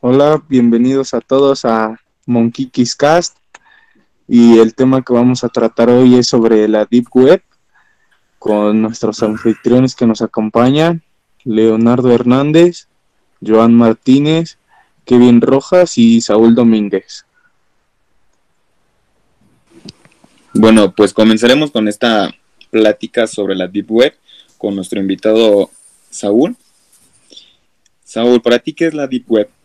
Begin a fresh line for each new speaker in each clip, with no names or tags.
Hola, bienvenidos a todos a Kiss Cast. Y el tema que vamos a tratar hoy es sobre la Deep Web con nuestros anfitriones que nos acompañan, Leonardo Hernández, Joan Martínez, Kevin Rojas y Saúl Domínguez.
Bueno, pues comenzaremos con esta plática sobre la Deep Web con nuestro invitado Saúl. Saúl, ¿para ti qué es la Deep Web?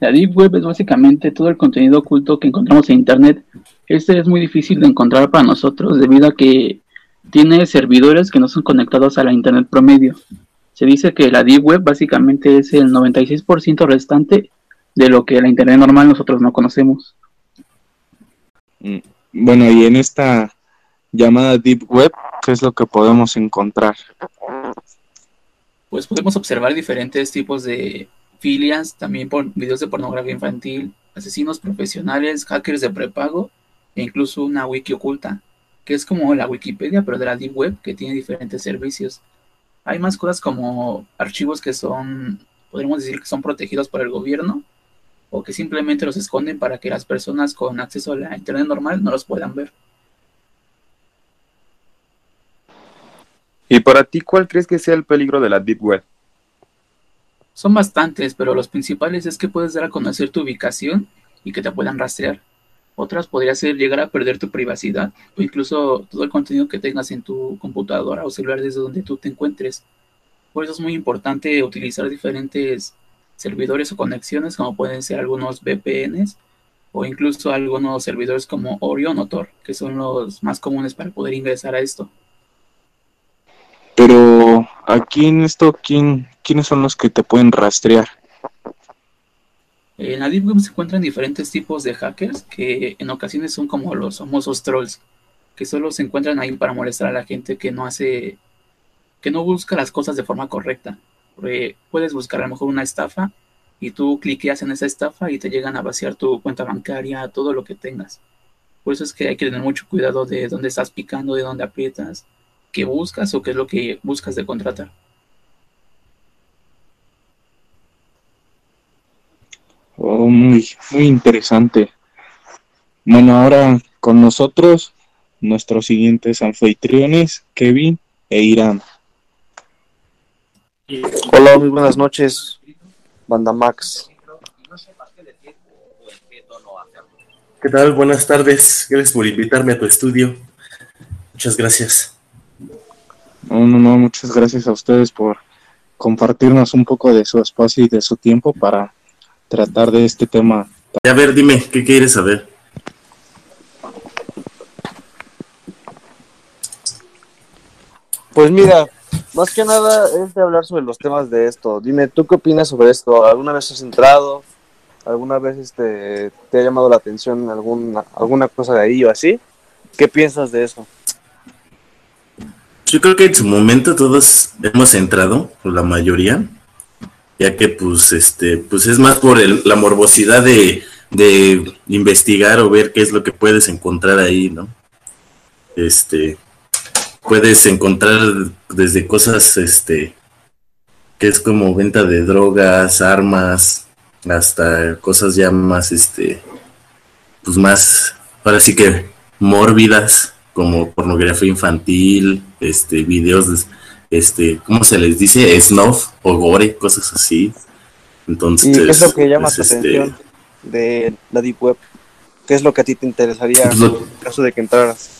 La Deep Web es básicamente todo el contenido oculto que encontramos en Internet. Este es muy difícil de encontrar para nosotros debido a que tiene servidores que no son conectados a la Internet promedio. Se dice que la Deep Web básicamente es el 96% restante de lo que la Internet normal nosotros no conocemos.
Mm, bueno, y en esta llamada Deep Web, ¿qué es lo que podemos encontrar?
Pues podemos observar diferentes tipos de filias, también por videos de pornografía infantil, asesinos profesionales, hackers de prepago e incluso una wiki oculta, que es como la Wikipedia, pero de la Deep Web, que tiene diferentes servicios. Hay más cosas como archivos que son, podríamos decir que son protegidos por el gobierno, o que simplemente los esconden para que las personas con acceso a la Internet normal no los puedan ver.
¿Y para ti cuál crees que sea el peligro de la Deep Web?
Son bastantes, pero los principales es que puedes dar a conocer tu ubicación y que te puedan rastrear. Otras podría ser llegar a perder tu privacidad o incluso todo el contenido que tengas en tu computadora o celular desde donde tú te encuentres. Por eso es muy importante utilizar diferentes servidores o conexiones como pueden ser algunos VPNs o incluso algunos servidores como Orion o que son los más comunes para poder ingresar a esto.
Pero aquí en esto, ¿quién, ¿quiénes son los que te pueden rastrear?
En la Deep Web se encuentran diferentes tipos de hackers que en ocasiones son como los famosos trolls, que solo se encuentran ahí para molestar a la gente que no hace, que no busca las cosas de forma correcta. puedes buscar a lo mejor una estafa y tú cliqueas en esa estafa y te llegan a vaciar tu cuenta bancaria, todo lo que tengas. Por eso es que hay que tener mucho cuidado de dónde estás picando, de dónde aprietas qué buscas o qué es lo que buscas de contratar.
Oh, muy, muy interesante. Bueno, ahora con nosotros nuestros siguientes anfitriones, Kevin e Irán.
Hola, muy buenas noches, Banda Max.
¿Qué tal? Buenas tardes. Gracias por invitarme a tu estudio. Muchas gracias.
No, no, no, muchas gracias a ustedes por compartirnos un poco de su espacio y de su tiempo para tratar de este tema.
A ver, dime, ¿qué quieres saber?
Pues mira, más que nada es de hablar sobre los temas de esto. Dime, ¿tú qué opinas sobre esto? ¿Alguna vez has entrado? ¿Alguna vez este, te ha llamado la atención alguna, alguna cosa de ahí o así? ¿Qué piensas de eso?
Yo creo que en su momento todos hemos entrado, o la mayoría, ya que pues este, pues es más por la morbosidad de, investigar o ver qué es lo que puedes encontrar ahí, ¿no? Este, puedes encontrar desde cosas, este, que es como venta de drogas, armas, hasta cosas ya más, este, pues más, ahora sí que mórbidas, como pornografía infantil, este, videos, este, ¿cómo se les dice? Snuff o gore, cosas así. Entonces,
¿Y qué es lo que llama tu este, atención de la Deep Web? ¿Qué es lo que a ti te interesaría en el caso de que entraras?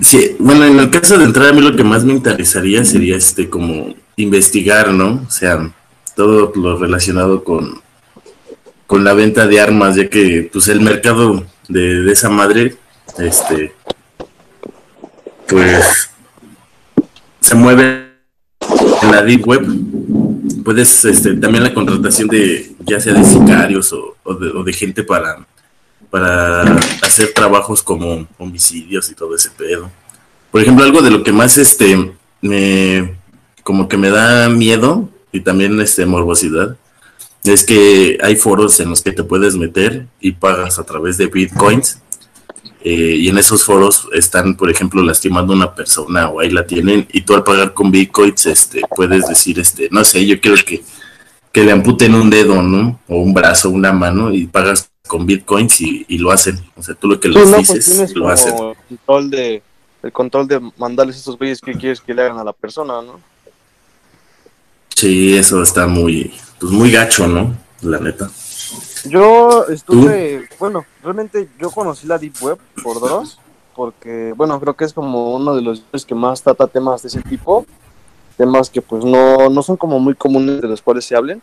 Sí, bueno, en el caso de entrar a mí lo que más me interesaría sería este como investigar, ¿no? O sea, todo lo relacionado con, con la venta de armas, ya que pues el mercado de, de esa madre este, pues se mueve en la Deep Web. Puedes, este, también la contratación de, ya sea de sicarios o, de, gente para, para hacer trabajos como homicidios y todo ese pedo. Por ejemplo, algo de lo que más, este, me, como que me da miedo y también, este, morbosidad, es que hay foros en los que te puedes meter y pagas a través de bitcoins eh, y en esos foros están, por ejemplo, lastimando a una persona o ahí la tienen y tú al pagar con bitcoins este, puedes decir, este, no sé, yo quiero que, que le amputen un dedo, ¿no? O un brazo, una mano y pagas con bitcoins y, lo hacen. O sea, tú lo que les pues dices, lo hacen.
El control, de, el control de mandarles esos güeyes que quieres que le hagan a la persona, ¿no?
Sí, eso está muy, pues muy gacho, ¿no? La neta.
Yo estuve, bueno, realmente yo conocí la Deep Web por dos, porque, bueno, creo que es como uno de los que más trata temas de ese tipo temas que pues no, no son como muy comunes de los cuales se hablen.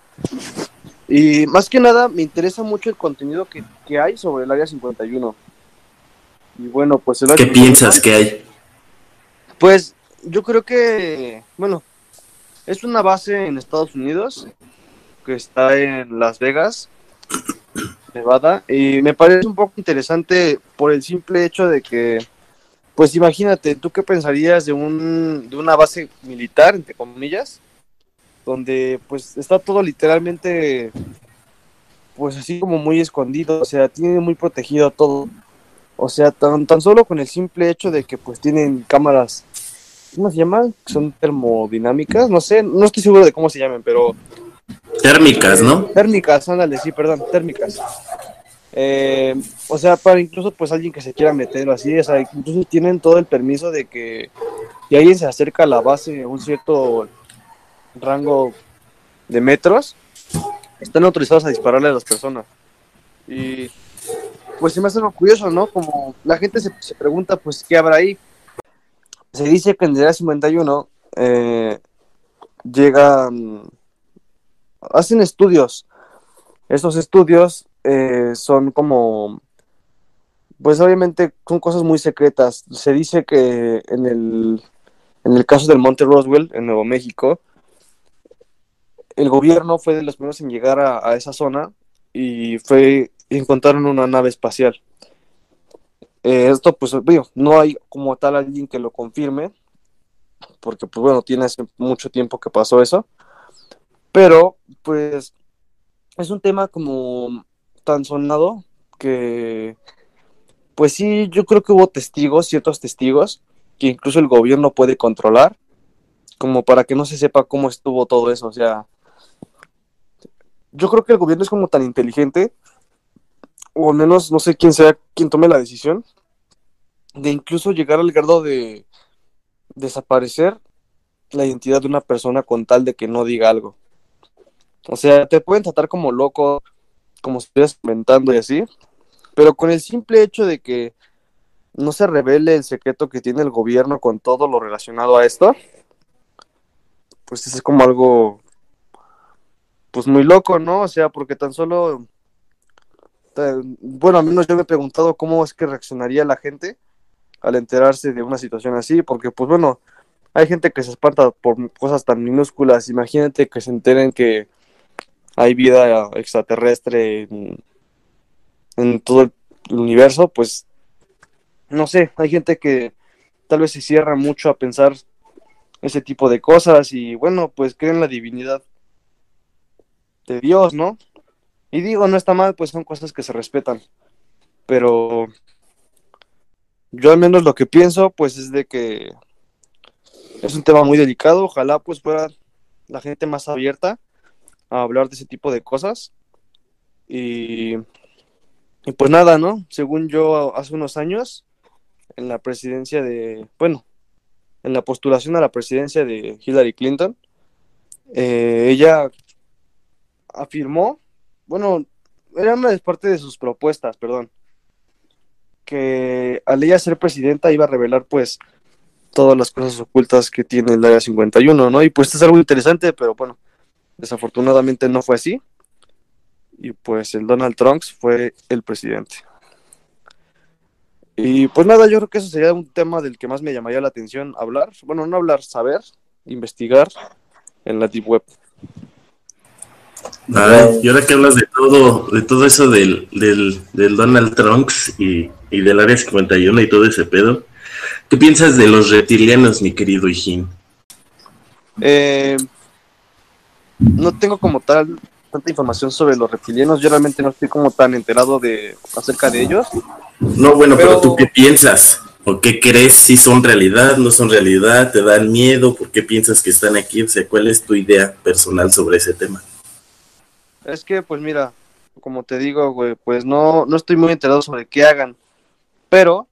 Y más que nada me interesa mucho el contenido que, que hay sobre el Área 51. Y bueno, pues el
¿Qué piensas que hay?
Pues yo creo que, bueno, es una base en Estados Unidos que está en Las Vegas, Nevada, y me parece un poco interesante por el simple hecho de que pues imagínate, ¿tú qué pensarías de, un, de una base militar, entre comillas, donde pues está todo literalmente, pues así como muy escondido, o sea, tiene muy protegido todo. O sea, tan, tan solo con el simple hecho de que pues tienen cámaras, ¿cómo se llaman? Son termodinámicas, no sé, no estoy seguro de cómo se llaman, pero...
Térmicas, ¿no?
Térmicas, ándale, sí, perdón, térmicas. Eh, o sea, para incluso pues alguien que se quiera meter o así, o sea, incluso tienen todo el permiso de que si alguien se acerca a la base un cierto rango de metros, están autorizados a dispararle a las personas. Y pues se me hace algo curioso, ¿no? Como la gente se, pregunta, pues, ¿qué habrá ahí? Se dice que en el día 51 eh, llegan, hacen estudios. Estos estudios eh, son como, pues obviamente son cosas muy secretas. Se dice que en el, en el caso del Monte Roswell, en Nuevo México, el gobierno fue de los primeros en llegar a, esa zona y fue encontraron una nave espacial. Eh, esto, pues, no hay como tal alguien que lo confirme, porque, pues, bueno, tiene hace mucho tiempo que pasó eso, pero, pues, es un tema como tan sonado que, pues sí, yo creo que hubo testigos, ciertos testigos, que incluso el gobierno puede controlar, como para que no se sepa cómo estuvo todo eso. O sea, yo creo que el gobierno es como tan inteligente, o al menos no sé quién sea quien tome la decisión, de incluso llegar al grado de desaparecer la identidad de una persona con tal de que no diga algo. O sea, te pueden tratar como loco, como si estuvieras inventando y así, pero con el simple hecho de que no se revele el secreto que tiene el gobierno con todo lo relacionado a esto, pues es como algo, pues muy loco, ¿no? O sea, porque tan solo, bueno, al menos yo me he preguntado cómo es que reaccionaría la gente al enterarse de una situación así, porque pues bueno, hay gente que se espanta por cosas tan minúsculas, imagínate que se enteren que hay vida extraterrestre en, todo el universo, pues no sé, hay gente que tal vez se cierra mucho a pensar ese tipo de cosas y bueno, pues creen la divinidad de Dios, ¿no? Y digo, no está mal, pues son cosas que se respetan, pero yo al menos lo que pienso, pues es de que es un tema muy delicado, ojalá pues fuera la gente más abierta hablar de ese tipo de cosas. Y, y pues nada, ¿no? Según yo, hace unos años, en la presidencia de, bueno, en la postulación a la presidencia de Hillary Clinton, eh, ella afirmó, bueno, era una de parte de sus propuestas, perdón, que al ella ser presidenta iba a revelar pues todas las cosas ocultas que tiene el área 51, ¿no? Y pues es algo interesante, pero bueno, Desafortunadamente no fue así. Y pues el Donald Trump fue el presidente. Y pues nada, yo creo que eso sería un tema del que más me llamaría la atención hablar. Bueno, no hablar, saber, investigar en la Deep Web.
y ahora que hablas de todo, de todo eso del, del, Donald Trump y, y, del Área 51 y todo ese pedo, ¿qué piensas de los reptilianos, mi querido Hijín?
Eh, no tengo como tal tanta información sobre los reptilianos. Yo realmente no estoy como tan enterado de acerca de ellos.
No, bueno, pero, tú qué piensas? ¿O qué crees? ¿Si son realidad? ¿No son realidad? ¿Te dan miedo? ¿Por qué piensas que están aquí? O sea, ¿cuál es tu idea personal sobre ese tema?
Es que, pues mira, como te digo, güey, pues no, no estoy muy enterado sobre qué hagan. Pero,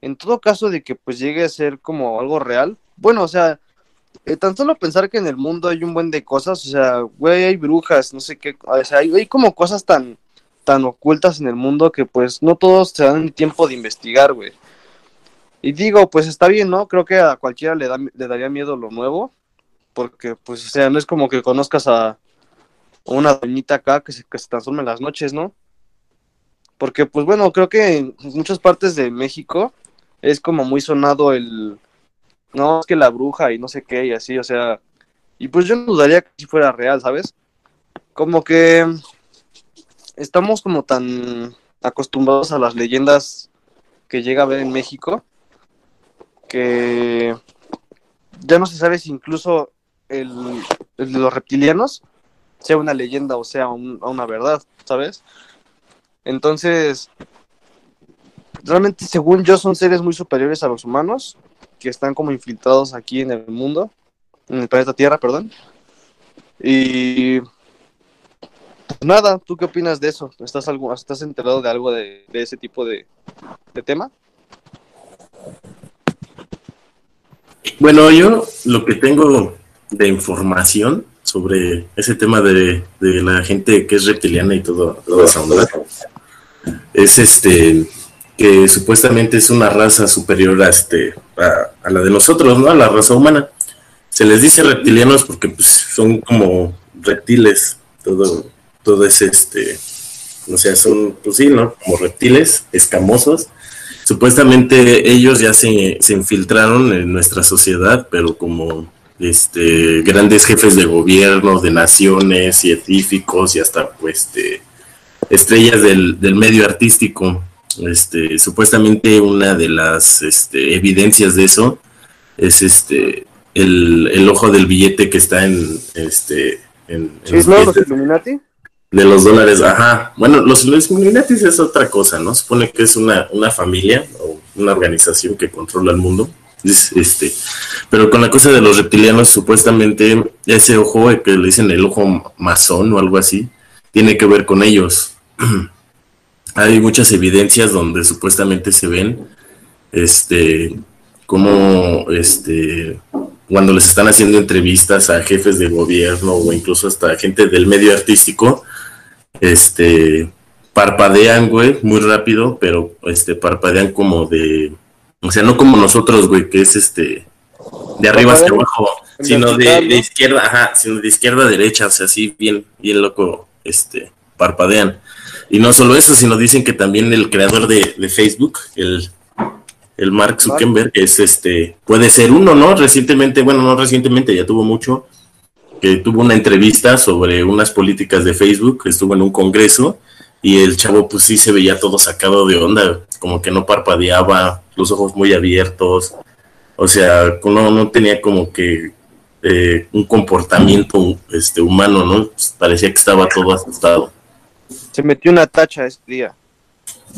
en todo caso de que pues llegue a ser como algo real, bueno, o sea, eh, tan solo pensar que en el mundo hay un buen de cosas, o sea, güey, hay brujas, no sé qué, o sea, hay, como cosas tan, tan ocultas en el mundo que pues no todos se dan tiempo de investigar, güey. Y digo, pues está bien, ¿no? Creo que a cualquiera le, da, le daría miedo lo nuevo, porque pues, o sea, no es como que conozcas a una doñita acá que se, que se transforma en las noches, ¿no? Porque pues bueno, creo que en muchas partes de México es como muy sonado el, no, es que la bruja y no sé qué y así, o sea, y pues yo no dudaría que si fuera real, ¿sabes? Como que estamos como tan acostumbrados a las leyendas que llega a ver en México que ya no se sabe si incluso el, el de los reptilianos sea una leyenda o sea un- una verdad, ¿sabes? Entonces, realmente según yo son seres muy superiores a los humanos que están como infiltrados aquí en el mundo, en el planeta Tierra, perdón. Y pues nada, ¿tú qué opinas de eso? ¿Estás, algo, estás enterado de algo de, de ese tipo de, de tema?
Bueno, yo lo que tengo de información sobre ese tema de, de la gente que es reptiliana y todo, toda esa onda, es este que supuestamente es una raza superior a, este, a, la de nosotros, ¿no? A la raza humana. Se les dice reptilianos porque pues, son como reptiles, todo, todo es este, o sea, son, pues sí, ¿no? Como reptiles escamosos supuestamente ellos ya se, se infiltraron en nuestra sociedad, pero como este grandes jefes de gobierno, de naciones, científicos y hasta pues este, estrellas del, del medio artístico. Este, supuestamente una de las este, evidencias de eso es este el, el ojo del billete que está en este en, en
¿Sí,
los
los Illuminati?
de los dólares, ajá. Bueno, los Illuminatis es otra cosa, ¿no? Supone que es una, una familia o una organización que controla el mundo. Es, Este, pero con la cosa de los reptilianos, supuestamente ese ojo que le dicen el ojo masón o algo así, tiene que ver con ellos. Hay muchas evidencias donde supuestamente se ven, este, como, este, cuando les están haciendo entrevistas a jefes de gobierno o incluso hasta gente del medio artístico, este, parpadean, güey, muy rápido, pero este, parpadean como de, o sea, no como nosotros, güey, que es este, de arriba hacia abajo, sino de, de izquierda, ajá, sino de izquierda a derecha, o sea, así bien, bien loco, este, parpadean. Y no solo eso, sino dicen que también el creador de, de Facebook, el, el Mark Zuckerberg, es este, puede ser uno, ¿no? Recientemente, bueno, no recientemente, ya tuvo mucho, que tuvo una entrevista sobre unas políticas de Facebook, estuvo en un congreso, y el chavo pues sí se veía todo sacado de onda, como que no parpadeaba, los ojos muy abiertos, o sea, no, no tenía como que eh, un comportamiento este, humano, ¿no? Parecía que estaba todo asustado.
Se metió una tacha ese día.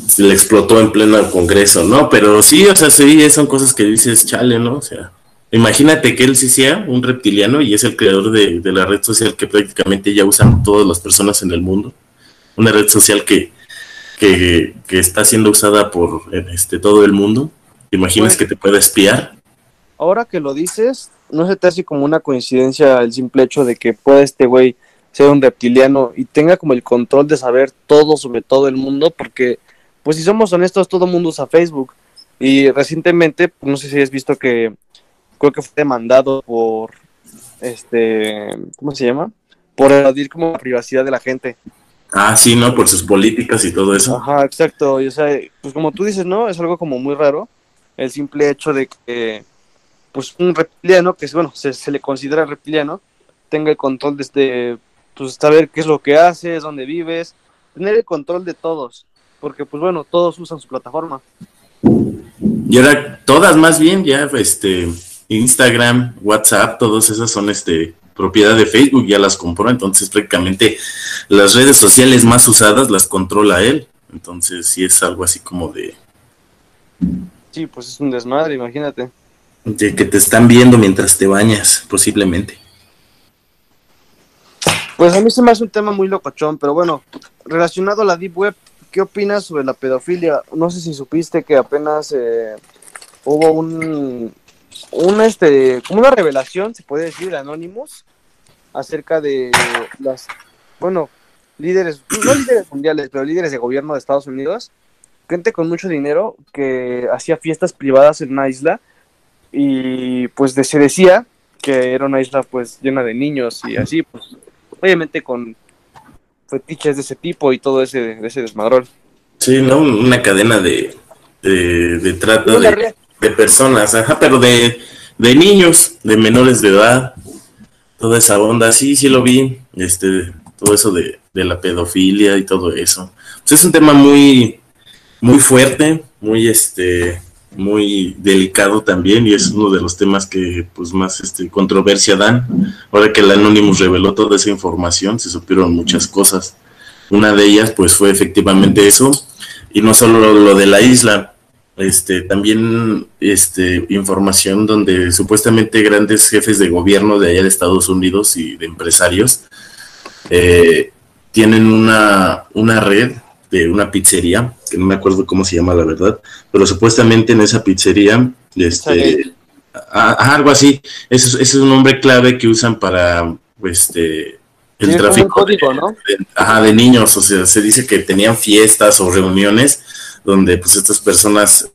Se le explotó en pleno congreso, ¿no? Pero sí, o sea, sí, son cosas que dices, chale, ¿no? O sea, imagínate que él sí sea un reptiliano y es el creador de, de la red social que prácticamente ya usan todas las personas en el mundo. Una red social que, que, que está siendo usada por este, todo el mundo. ¿Te imaginas
Pues-
que te pueda espiar?
Ahora que lo dices, ¿no se te hace como una coincidencia el simple hecho de que pueda este güey ser un reptiliano y tenga como el control de saber todo sobre todo el mundo? Porque, pues si somos honestos, todo el mundo usa Facebook. Y recientemente, pues, no sé si has visto que creo que fue demandado por, este, ¿cómo se llama? Por evadir como la privacidad de la gente.
Ah, sí, ¿no? Por sus políticas y todo eso.
Ajá, exacto. Y, o sea, pues como tú dices, ¿no? Es algo como muy raro. El simple hecho de que, pues un reptiliano, que es, bueno, se, se le considera reptiliano, tenga el control de este, pues saber qué es lo que haces, dónde vives, tener el control de todos. Porque, pues bueno, todos usan su plataforma.
Y ahora todas más bien, ya este Instagram, WhatsApp, todas esas son este propiedad de Facebook, ya las compró, entonces prácticamente las redes sociales más usadas las controla él. Entonces sí es algo así como de,
Sí, pues es un desmadre, imagínate.
de que te están viendo mientras te bañas, posiblemente.
Pues a mí se me hace un tema muy locochón, pero bueno, relacionado a la Deep Web, ¿qué opinas sobre la pedofilia? No sé si supiste que apenas eh, hubo un, un, este, como una revelación, se puede decir, de Anonymous, acerca de las, bueno, líderes, no líderes mundiales, pero líderes de gobierno de Estados Unidos, gente con mucho dinero que hacía fiestas privadas en una isla y pues se decía que era una isla pues llena de niños y así, pues obviamente con fetiches de ese tipo y todo ese, de ese desmadrón.
Sí, ¿no? Una cadena de, de, de trata de personas, ajá, pero de, de niños, de menores de edad, toda esa onda, sí, sí lo vi, este, todo eso de, de la pedofilia y todo eso. Pues es un tema muy, muy fuerte, muy, este, muy delicado también y es uno de los temas que, pues, más, este, controversia dan. Ahora que el Anonymous reveló toda esa información, se supieron muchas cosas. Una de ellas, pues, fue efectivamente eso, y no solo lo de la isla, este, también este, información donde supuestamente grandes jefes de gobierno de allá de Estados Unidos y de empresarios eh, tienen una, una red de una pizzería, que no me acuerdo cómo se llama la verdad, pero supuestamente en esa pizzería, este, a- a- algo así, ese, es- ese es un nombre clave que usan para este, el
un
tráfico de-
código, ¿no?
de, ajá, de niños, o sea, se dice que tenían fiestas o reuniones donde pues estas personas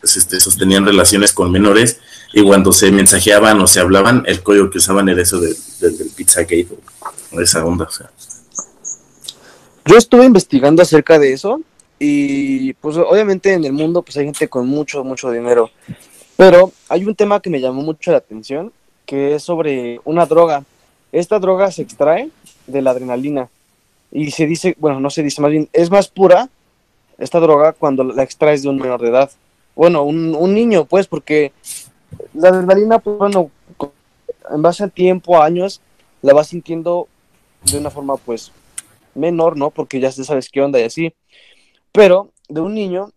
pues, este, sostenían relaciones con menores y cuando se mensajeaban o se hablaban, el código que usaban era eso de- del del Pizzagate o esa onda, o sea.
Yo estuve investigando acerca de eso y pues obviamente en el mundo pues hay gente con mucho, mucho dinero. Pero hay un tema que me llamó mucho la atención que es sobre una droga. Esta droga se extrae de la adrenalina y se dice, bueno, no se dice más bien, es más pura esta droga cuando la extraes de un menor de edad. Bueno, un, niño pues porque la adrenalina pues bueno, en base al tiempo, a años, la vas sintiendo de una forma pues menor, ¿no? Porque ya sabes qué onda y así. Pero de un niño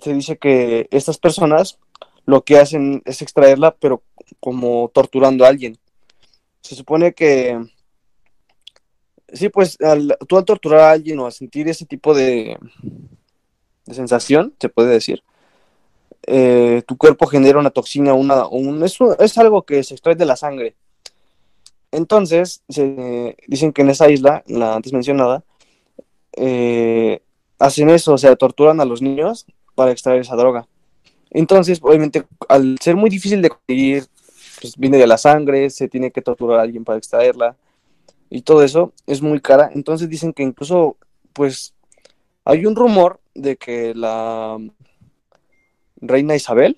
se dice que estas personas lo que hacen es extraerla, pero como torturando a alguien. Se supone que sí, pues al, tú al torturar a alguien o a sentir ese tipo de, de sensación, se puede decir, eh, tu cuerpo genera una toxina, una, un, es, es algo que se extrae de la sangre. Entonces, se, dicen que en esa isla, la antes mencionada, eh, hacen eso, o sea, torturan a los niños para extraer esa droga. Entonces, obviamente, al ser muy difícil de conseguir, pues viene de la sangre, se tiene que torturar a alguien para extraerla y todo eso es muy cara. Entonces dicen que incluso, pues, hay un rumor de que la reina Isabel,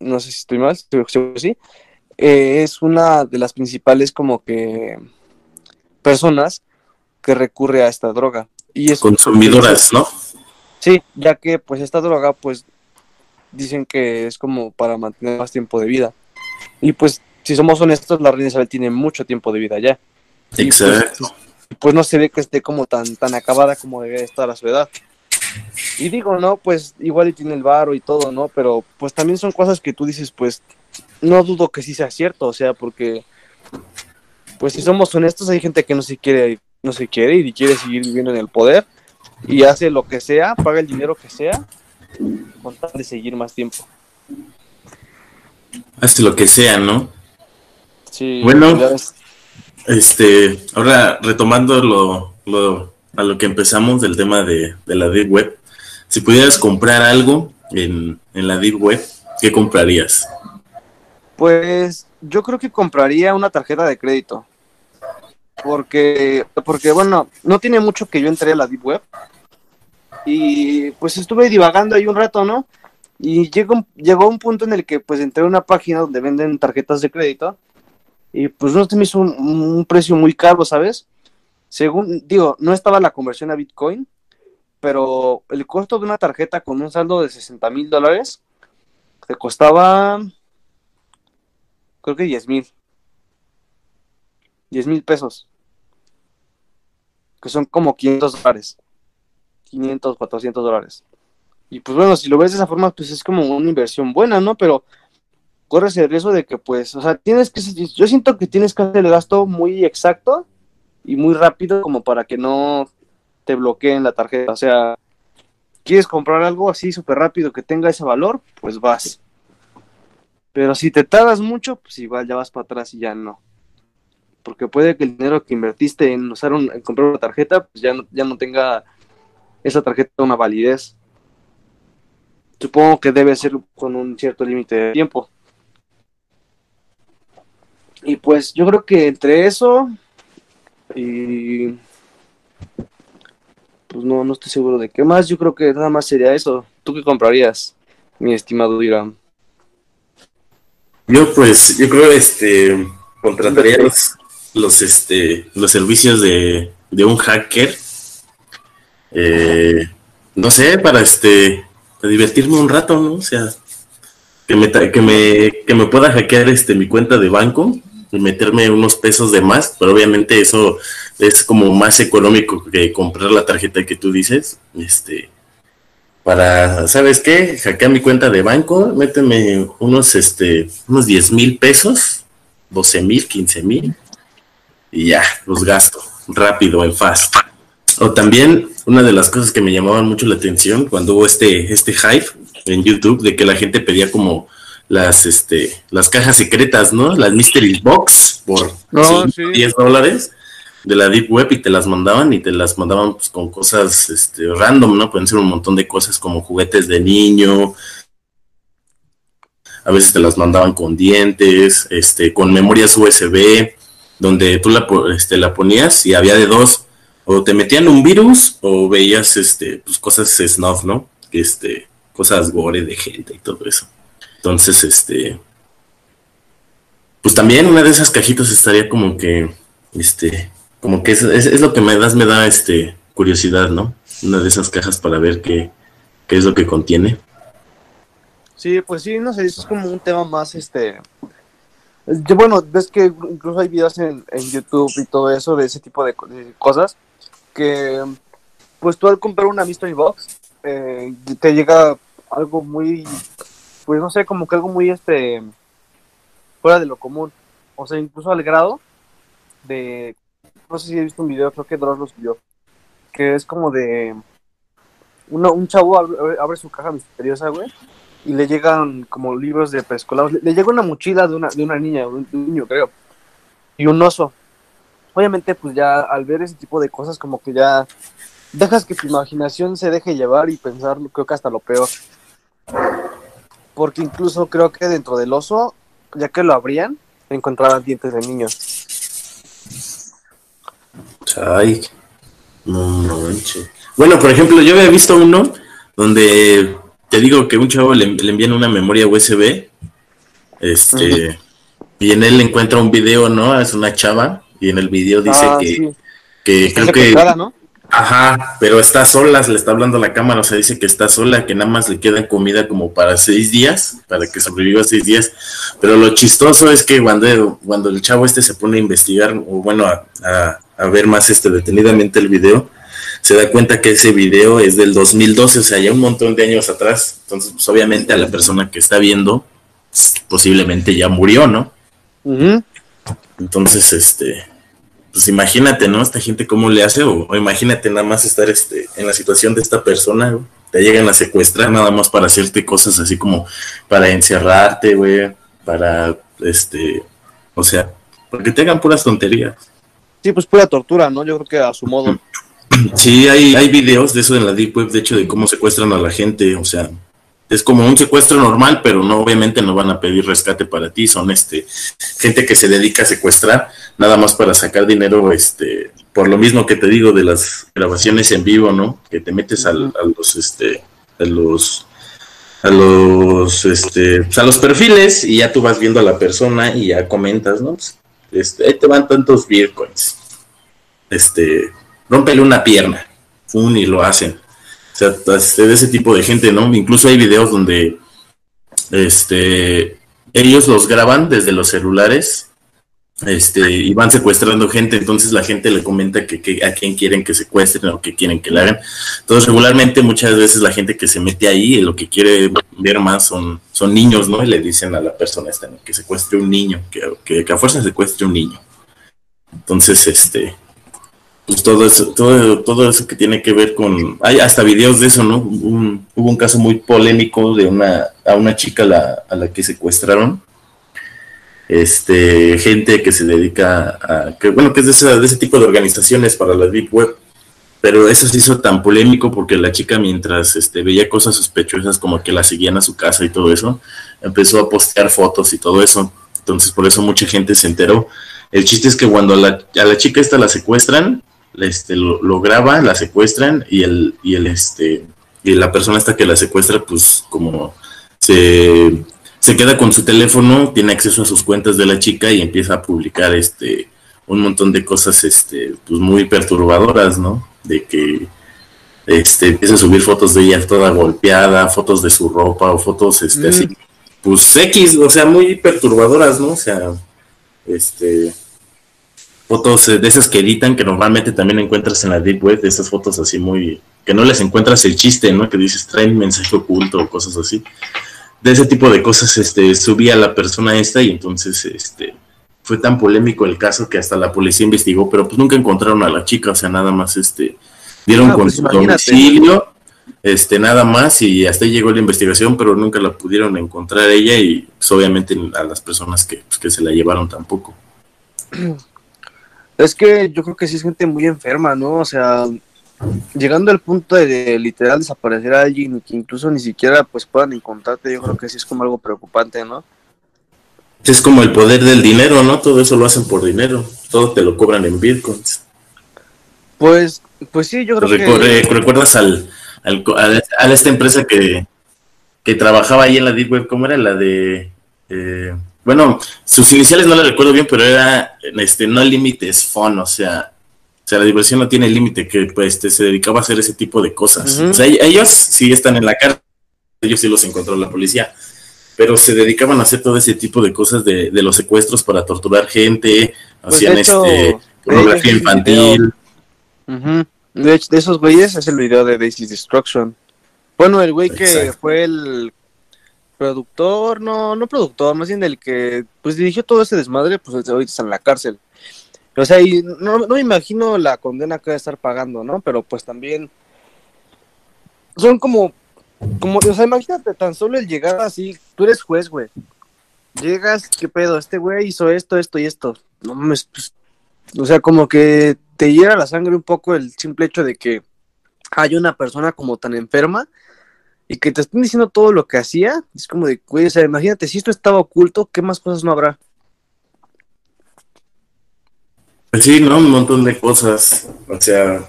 no sé si estoy mal, que sí, eh, es una de las principales como que personas que recurre a esta droga. Y es
Consumidoras, ¿no?
Sí, ya que pues esta droga pues dicen que es como para mantener más tiempo de vida. Y pues si somos honestos, la reina Isabel tiene mucho tiempo de vida ya. Y, pues,
Exacto.
Pues no se ve que esté como tan, tan acabada como debe estar a su edad. Y digo, no, pues igual y tiene el varo y todo, ¿no? Pero pues también son cosas que tú dices, pues no dudo que sí sea cierto, o sea, porque pues si somos honestos, hay gente que no se quiere, no se quiere y quiere seguir viviendo en el poder y hace lo que sea, paga el dinero que sea, con tal de seguir más tiempo.
Hace lo que sea, ¿no?
Sí,
Bueno. Este, ahora retomando lo, lo- a lo que empezamos del tema de, de la Deep Web, si pudieras comprar algo en, en la Deep Web, ¿qué comprarías?
Pues yo creo que compraría una tarjeta de crédito. Porque, porque bueno, no tiene mucho que yo entré a la Deep Web. Y pues estuve divagando ahí un rato, ¿no? Y llegó, llegó un punto en el que pues entré a una página donde venden tarjetas de crédito. Y pues no se me hizo un, precio muy caro, ¿sabes? Según, digo, no estaba la conversión a Bitcoin, pero el costo de una tarjeta con un saldo de 60 mil dólares te costaba creo que 10 mil. 10 mil pesos. Que son como 500 dólares. 500, 400 dólares. Y pues bueno, si lo ves de esa forma, pues es como una inversión buena, ¿no? Pero corres el riesgo de que, pues, o sea, tienes que, yo siento que tienes que hacer el gasto muy exacto y muy rápido como para que no te bloqueen la tarjeta. O sea, quieres comprar algo así súper rápido que tenga ese valor, pues vas. Pero si te tardas mucho, pues igual ya vas para atrás y ya no. Porque puede que el dinero que invertiste en usar un, en comprar una tarjeta, pues ya no, ya no tenga esa tarjeta una validez. Supongo que debe ser con un cierto límite de tiempo. Y pues yo creo que entre eso y pues no, no estoy seguro de qué más. Yo creo que nada más sería eso. ¿Tú qué comprarías, mi estimado Irán?
Yo pues, yo creo este contrataría los, los este los servicios de, de un hacker. Eh, no sé, para este para divertirme un rato, ¿no? O sea, que me, que me, que me pueda hackear este mi cuenta de banco y meterme unos pesos de más, pero obviamente eso es como más económico que comprar la tarjeta que tú dices, este, para, ¿sabes qué? Hackear mi cuenta de banco, méteme unos, este, unos 10 mil pesos, 12 mil, 15 mil, y ya, los gasto rápido, en fast. O también, una de las cosas que me llamaban mucho la atención cuando hubo este, este hype en YouTube de que la gente pedía como las, este, las cajas secretas, ¿no? Las Mystery Box por 10 dólares de la Deep Web y te las mandaban y te las mandaban pues, con cosas este, random, ¿no? Pueden ser un montón de cosas como juguetes de niño, a veces te las mandaban con dientes, este, con memorias USB, donde tú la, este, la ponías y había de dos, o te metían un virus o veías este, pues, cosas snuff, ¿no? Este, cosas gore de gente y todo eso. Entonces, este, pues también una de esas cajitas estaría como que, este, como que es, es, lo que me das, me da este curiosidad, ¿no? Una de esas cajas para ver qué, qué es lo que contiene.
Sí, pues sí, no sé, es como un tema más, este, bueno, ves que incluso hay videos en, en, YouTube y todo eso de ese tipo de, cosas que, pues tú al comprar una mystery box eh, te llega algo muy, pues no sé, como que algo muy, este, fuera de lo común, o sea, incluso al grado de no sé si he visto un video, creo que Dross lo subió, que es como de uno, un chavo abre, su caja misteriosa, güey, y le llegan como libros de preescolar, le, llega una mochila de una, de una niña, de un niño, creo, y un oso. Obviamente, pues ya al ver ese tipo de cosas, como que ya dejas que tu imaginación se deje llevar y pensar, creo que hasta lo peor. Porque incluso creo que dentro del oso, ya que lo abrían, encontraban dientes de niños.
Ay, no Bueno, por ejemplo, yo había visto uno donde te digo que un chavo le, le envían una memoria USB, este, y en él encuentra un video, ¿no? Es una chava, y en el video dice ah, que, que creo que... ¿no? Ajá, pero está sola, le está hablando a la cámara, o sea, dice que está sola, que nada más le queda comida como para seis días, para que sobreviva seis días. Pero lo chistoso es que cuando, cuando el chavo este se pone a investigar, o bueno, a, a, ver más este detenidamente el video, se da cuenta que ese video es del 2012, o sea, ya un montón de años atrás. Entonces, pues obviamente a la persona que está viendo, posiblemente ya murió, ¿no? Entonces, este, pues imagínate, ¿no? Esta gente cómo le hace, o, imagínate nada más estar este, en la situación de esta persona, te llegan a secuestrar nada más para hacerte cosas así como para encerrarte, güey, para, este, o sea, porque te hagan puras tonterías.
Sí, pues pura tortura, ¿no? Yo creo que a su modo.
Sí, hay, hay videos de eso en la Deep Web, de hecho, de cómo secuestran a la gente, o sea, es como un secuestro normal, pero no, obviamente no van a pedir rescate para ti, son este gente que se dedica a secuestrar nada más para sacar dinero, este, por lo mismo que te digo de las grabaciones en vivo, ¿no? Que te metes a los, este, a los, a los, este, pues, a los perfiles y ya tú vas viendo a la persona y ya comentas, ¿no? Pues, este, ahí te van tantos bitcoins, este, rómpele una pierna, un y lo hacen. O sea, este, de ese tipo de gente, ¿no? Incluso hay videos donde este, ellos los graban desde los celulares este, y van secuestrando gente, entonces la gente le comenta que, a quién quieren que secuestren o qué quieren que le hagan. Entonces regularmente muchas veces la gente que se mete ahí lo que quiere ver más son, son niños, ¿no? Y le dicen a la persona esta que secuestre un niño, que, que, a fuerza secuestre un niño. Entonces, este, pues todo eso, todo, todo eso que tiene que ver con, hay hasta videos de eso, ¿no? hubo un caso muy polémico de una, a una chica la, a la que secuestraron este, gente que se dedica a, que bueno, que es de ese, tipo de organizaciones para la Deep Web. Pero eso se hizo tan polémico porque la chica mientras este, veía cosas sospechosas como que la seguían a su casa y todo eso, empezó a postear fotos y todo eso. Entonces por eso mucha gente se enteró. El chiste es que cuando a la, a la chica esta la secuestran, este, lo, lo graba, la secuestran y el, y el este, y la persona esta que la secuestra, pues como se se queda con su teléfono, tiene acceso a sus cuentas de la chica y empieza a publicar este un montón de cosas este pues muy perturbadoras, ¿no? De que este empieza a subir fotos de ella toda golpeada, fotos de su ropa o fotos este así mm. pues X, o sea, muy perturbadoras, ¿no? O sea, este fotos de esas que editan que normalmente también encuentras en la deep web, de esas fotos así muy que no les encuentras el chiste, ¿no? Que dices traen mensaje oculto o cosas así de ese tipo de cosas este, subía la persona esta y entonces este, fue tan polémico el caso que hasta la policía investigó, pero pues nunca encontraron a la chica, o sea, nada más este, dieron ah, con pues su domicilio, este, nada más y hasta ahí llegó la investigación, pero nunca la pudieron encontrar ella y pues, obviamente a las personas que, pues, que se la llevaron tampoco.
Es que yo creo que sí es gente muy enferma, ¿no? O sea, llegando al punto de, literal desaparecer a alguien y que incluso ni siquiera pues puedan encontrarte, yo creo que sí es como algo preocupante, ¿no?
Es como el poder del dinero, ¿no? Todo eso lo hacen por dinero, todo te lo cobran en bitcoins.
Pues, pues sí, yo creo
que... ¿Recuerdas al, al, a, esta empresa que, que trabajaba ahí en la Deep Web? ¿Cómo era la de...? Eh, bueno, sus iniciales no la recuerdo bien, pero era este no límites phone, o sea, o sea, la diversión no tiene límite, que pues este, se dedicaba a hacer ese tipo de cosas. O sea, ellos sí están en la cárcel, ellos sí los encontró la policía, pero se dedicaban a hacer todo ese tipo de cosas de, los secuestros para torturar gente, pues, hacían este pornografía infantil.
De hecho, de esos güeyes es el video de Daisy's Destruction. Bueno, el güey que fue el productor, no, no productor, más bien el que pues dirigió todo ese desmadre, pues ahorita está en la cárcel. O sea, y no, no me imagino la condena que va a estar pagando, ¿no? Pero pues también son como, como, o sea, imagínate tan solo el llegar así, tú eres juez, güey. Llegas, ¿qué pedo? Este güey hizo esto, esto y esto. No mames, pues, o sea, como que te hiera la sangre un poco el simple hecho de que hay una persona como tan enferma y que te estén diciendo todo lo que hacía. Es como de, güey, o sea, imagínate, si esto estaba oculto, ¿qué más cosas no habrá?
Pues sí, ¿no? Un montón de cosas. O sea,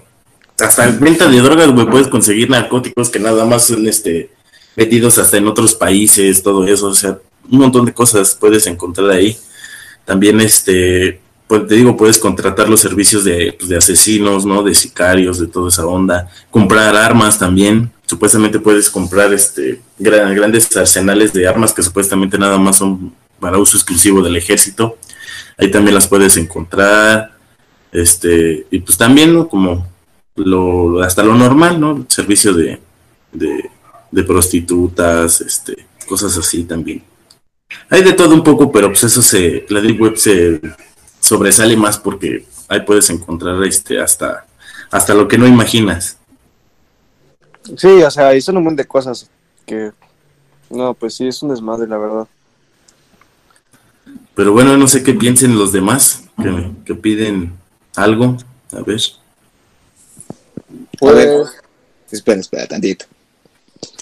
hasta en venta de drogas, güey, puedes conseguir narcóticos que nada más son este metidos hasta en otros países, todo eso. O sea, un montón de cosas puedes encontrar ahí. También, este, pues te digo, puedes contratar los servicios de, pues, de asesinos, ¿no? De sicarios, de toda esa onda. Comprar armas también. Supuestamente puedes comprar este grandes arsenales de armas que supuestamente nada más son para uso exclusivo del ejército. Ahí también las puedes encontrar. Este, y pues también, Como lo, hasta lo normal, ¿no? Servicio de, de, prostitutas, este, cosas así también. Hay de todo un poco, pero pues eso se, la Deep Web se sobresale más porque ahí puedes encontrar este hasta, hasta lo que no imaginas.
Sí, o sea, ahí son un montón de cosas que, no, pues sí, es un desmadre, la verdad.
Pero bueno, no sé qué piensen los demás, que, que piden algo, a ver.
A ver, pues, espera, espera tantito.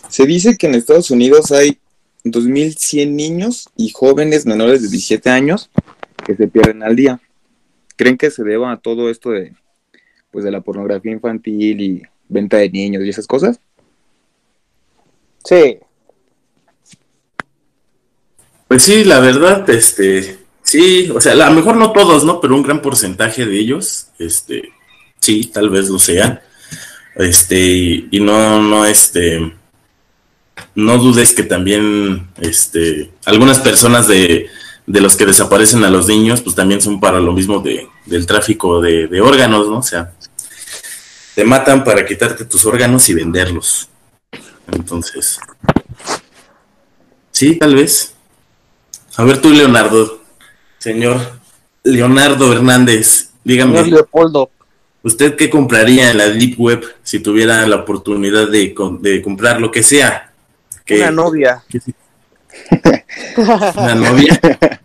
Se dice que en Estados Unidos hay 2.100 niños y jóvenes menores de 17 años que se pierden al día. ¿Creen que se deba a todo esto de, pues, de la pornografía infantil y venta de niños y esas cosas?
Sí.
Pues sí, la verdad, este, Sí, o sea, a lo mejor no todos, ¿no? Pero un gran porcentaje de ellos, este, sí, tal vez lo sean. Este, y, no, no, este, no dudes que también, este, algunas personas de, de los que desaparecen a los niños, pues también son para lo mismo de, del tráfico de, de órganos, ¿no? O sea, te matan para quitarte tus órganos y venderlos. Entonces, sí, tal vez. A ver tú, Leonardo, señor Leonardo Hernández, dígame.
Señor Leopoldo,
¿Usted qué compraría en la Deep Web si tuviera la oportunidad de, com- de comprar lo que sea? ¿Qué-
una novia.
¿Una novia?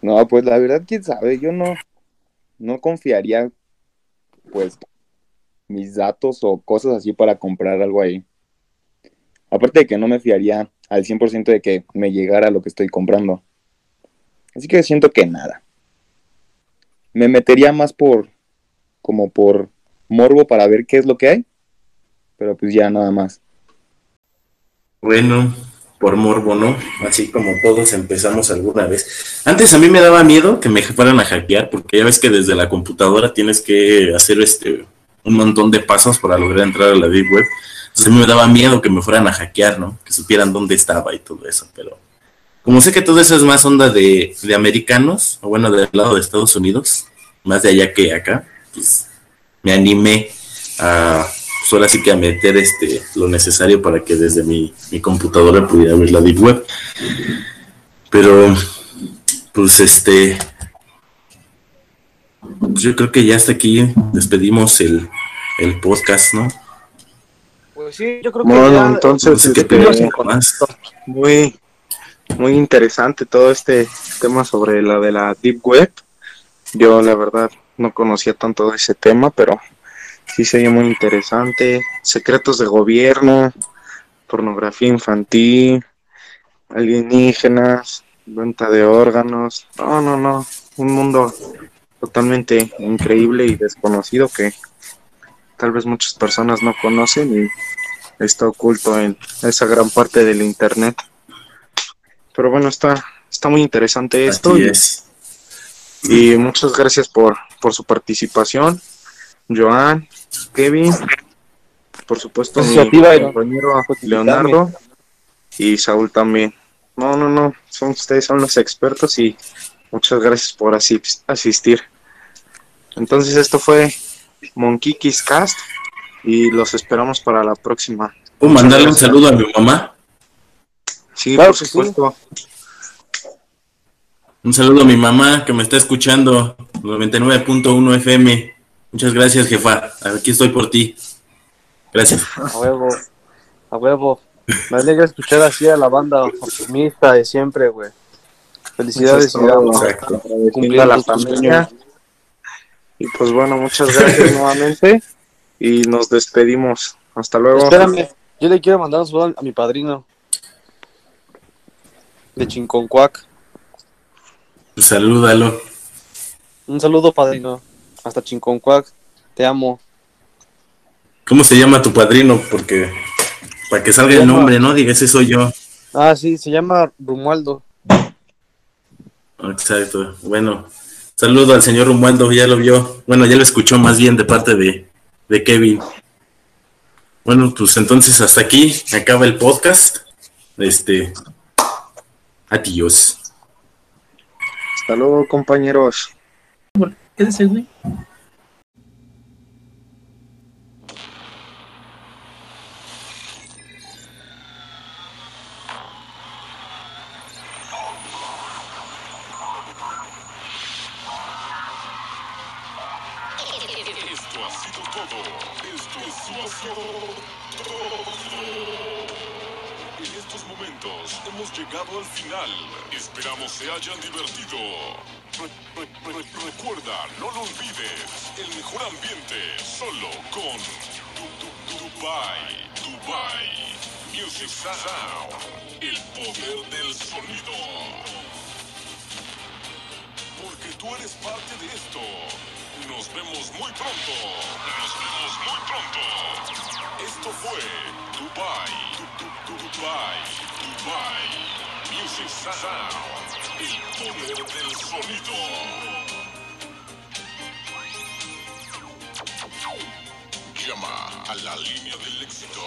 No, pues la verdad, quién sabe, yo no, no confiaría, pues, mis datos o cosas así para comprar algo ahí. Aparte de que no me fiaría al 100% de que me llegara lo que estoy comprando. Así que siento que nada. Me metería más por, como por morbo para ver qué es lo que hay. Pero pues ya nada más.
Bueno, por morbo, ¿no? Así como todos empezamos alguna vez. Antes a mí me daba miedo que me fueran a hackear, porque ya ves que desde la computadora tienes que hacer este un montón de pasos para lograr entrar a la Deep Web. Entonces a mí me daba miedo que me fueran a hackear, ¿no? Que supieran dónde estaba y todo eso, pero como sé que todo eso es más onda de, de americanos, o bueno, del lado de Estados Unidos, más de allá que acá, pues me animé a, pues ahora sí que a meter este, lo necesario para que desde mi, mi computadora pudiera ver la Deep Web. Pero, pues este, pues yo creo que ya hasta aquí despedimos el, el podcast, ¿no?
Pues sí, yo creo que
Bueno,
ya-
No
entonces,
sé qué
este,
más.
muy, muy interesante todo este tema sobre la de la Deep Web. Yo, la verdad, no conocía tanto de ese tema, pero sí sería muy interesante. Secretos de gobierno, pornografía infantil, alienígenas, venta de órganos. No, no, no. Un mundo totalmente increíble y desconocido que tal vez muchas personas no conocen y está oculto en esa gran parte del internet. Pero bueno, está, está muy interesante esto
Así
y,
es.
y muchas gracias por, por su participación. Joan, Kevin, por supuesto mi compañero Leonardo y Saúl también. No, no, no, son ustedes son los expertos y muchas gracias por asi- asistir. Entonces esto fue Monkikis Cast y los esperamos para la próxima.
¿Puedo mandarle un saludo a mi mamá?
Sí,
Claro
por
sí.
supuesto.
Un saludo a mi mamá que me está escuchando, 99.1 FM. Muchas gracias, jefa. Aquí estoy por ti. Gracias.
A huevo, a huevo. Me alegra escuchar así a la banda optimista de siempre, güey. Felicidades, cumpliendo
a la
sueños.
Y pues bueno, muchas gracias nuevamente y nos despedimos. Hasta luego.
Espérame, yo le quiero mandar un saludo a mi padrino. De Chinconcuac.
Salúdalo.
Un saludo, padrino. Hasta Chinconcuac. Te amo.
¿Cómo se llama tu padrino? Porque para que salga el nombre, ¿no? Diga, ese soy yo.
Ah, sí, se llama Rumualdo.
Exacto. Bueno, saludo al señor Romualdo, ya lo vio. Bueno, ya lo escuchó más bien de parte de, de Kevin. Bueno, pues entonces hasta aquí acaba el podcast. Este. Adiós.
Hasta luego, compañeros.
Quédese, güey.
Esto ha sido todo. Esto, sido todo. En estos momentos hemos llegado al final. Esperamos se hayan divertido. Re- re- re- recuerda, no lo olvides, el mejor ambiente solo con Du- Dubai. Dubai. Music Sound. El poder del sonido. Porque tú eres parte de esto. Nos vemos muy pronto. Nos vemos muy pronto. Esto fue Dubai. Du- Du- Du- Dubai. Dubai. Music Sound. El poder del sonido. Llama a la línea del éxito.